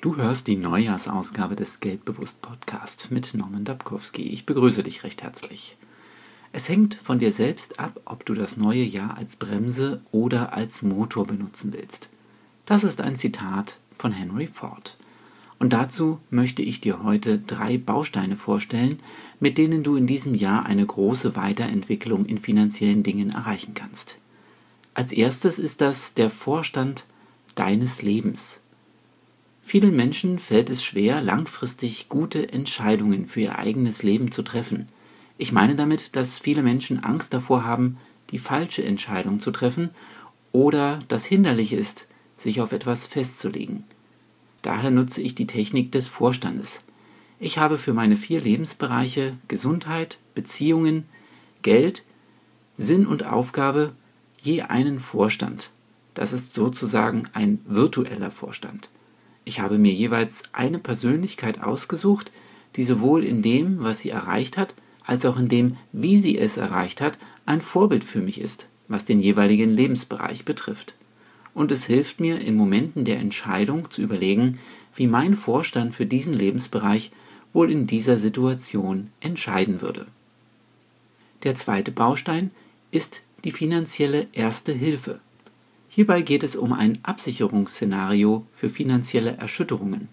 Du hörst die Neujahrsausgabe des Geldbewusst Podcast mit Norman Dabkowski. Ich begrüße dich recht herzlich. Es hängt von dir selbst ab, ob du das neue Jahr als Bremse oder als Motor benutzen willst. Das ist ein Zitat von Henry Ford. Und dazu möchte ich dir heute drei Bausteine vorstellen, mit denen du in diesem Jahr eine große Weiterentwicklung in finanziellen Dingen erreichen kannst. Als erstes ist das der Vorstand deines Lebens. Vielen Menschen fällt es schwer, langfristig gute Entscheidungen für ihr eigenes Leben zu treffen. Ich meine damit, dass viele Menschen Angst davor haben, die falsche Entscheidung zu treffen oder das hinderlich ist, sich auf etwas festzulegen. Daher nutze ich die Technik des Vorstandes. Ich habe für meine vier Lebensbereiche Gesundheit, Beziehungen, Geld, Sinn und Aufgabe je einen Vorstand. Das ist sozusagen ein virtueller Vorstand. Ich habe mir jeweils eine Persönlichkeit ausgesucht, die sowohl in dem, was sie erreicht hat, als auch in dem, wie sie es erreicht hat, ein Vorbild für mich ist, was den jeweiligen Lebensbereich betrifft. Und es hilft mir in Momenten der Entscheidung zu überlegen, wie mein Vorstand für diesen Lebensbereich wohl in dieser Situation entscheiden würde. Der zweite Baustein ist die finanzielle Erste Hilfe. Hierbei geht es um ein Absicherungsszenario für finanzielle Erschütterungen.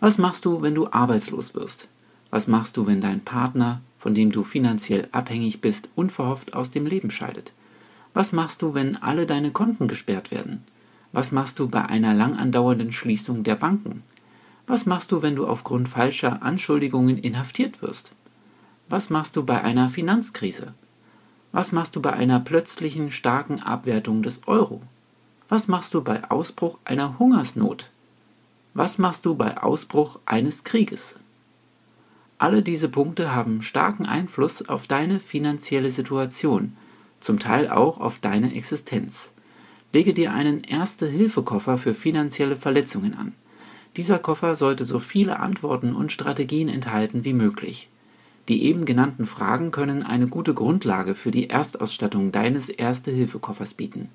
Was machst du, wenn du arbeitslos wirst? Was machst du, wenn dein Partner, von dem du finanziell abhängig bist, unverhofft aus dem Leben scheidet? Was machst du, wenn alle deine Konten gesperrt werden? Was machst du bei einer lang andauernden Schließung der Banken? Was machst du, wenn du aufgrund falscher Anschuldigungen inhaftiert wirst? Was machst du bei einer Finanzkrise? Was machst du bei einer plötzlichen starken Abwertung des Euro? Was machst du bei Ausbruch einer Hungersnot? Was machst du bei Ausbruch eines Krieges? Alle diese Punkte haben starken Einfluss auf deine finanzielle Situation, zum Teil auch auf deine Existenz. Lege dir einen Erste-Hilfe-Koffer für finanzielle Verletzungen an. Dieser Koffer sollte so viele Antworten und Strategien enthalten wie möglich. Die eben genannten Fragen können eine gute Grundlage für die Erstausstattung deines Erste-Hilfe-Koffers bieten.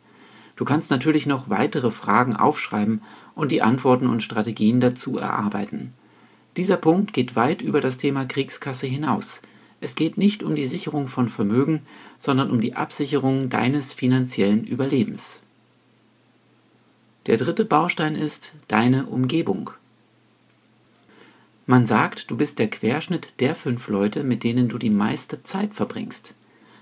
Du kannst natürlich noch weitere Fragen aufschreiben und die Antworten und Strategien dazu erarbeiten. Dieser Punkt geht weit über das Thema Kriegskasse hinaus. Es geht nicht um die Sicherung von Vermögen, sondern um die Absicherung deines finanziellen Überlebens. Der dritte Baustein ist deine Umgebung. Man sagt, du bist der Querschnitt der fünf Leute, mit denen du die meiste Zeit verbringst.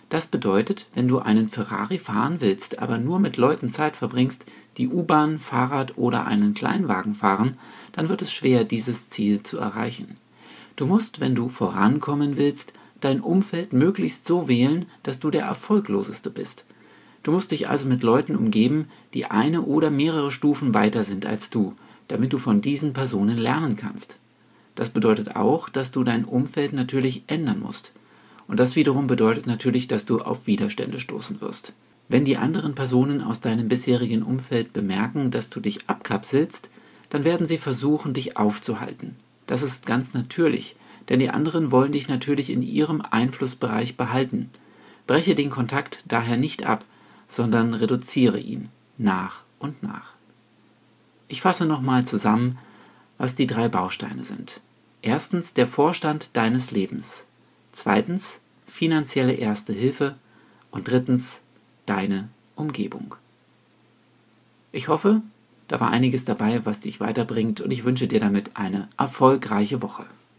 Das bedeutet, wenn du einen Ferrari fahren willst, aber nur mit Leuten Zeit verbringst, die U-Bahn, Fahrrad oder einen Kleinwagen fahren, dann wird es schwer, dieses Ziel zu erreichen. Du musst, wenn du vorankommen willst, dein Umfeld möglichst so wählen, dass du der Erfolgloseste bist. Du musst dich also mit Leuten umgeben, die eine oder mehrere Stufen weiter sind als du, damit du von diesen Personen lernen kannst. Das bedeutet auch, dass du dein Umfeld natürlich ändern musst. Und das wiederum bedeutet natürlich, dass du auf Widerstände stoßen wirst. Wenn die anderen Personen aus deinem bisherigen Umfeld bemerken, dass du dich abkapselst, dann werden sie versuchen, dich aufzuhalten. Das ist ganz natürlich, denn die anderen wollen dich natürlich in ihrem Einflussbereich behalten. Breche den Kontakt daher nicht ab, sondern reduziere ihn nach und nach. Ich fasse nochmal zusammen, was die drei Bausteine sind. Erstens der Vorstand deines Lebens zweitens finanzielle Erste Hilfe und drittens deine Umgebung. Ich hoffe, da war einiges dabei, was dich weiterbringt und ich wünsche dir damit eine erfolgreiche Woche.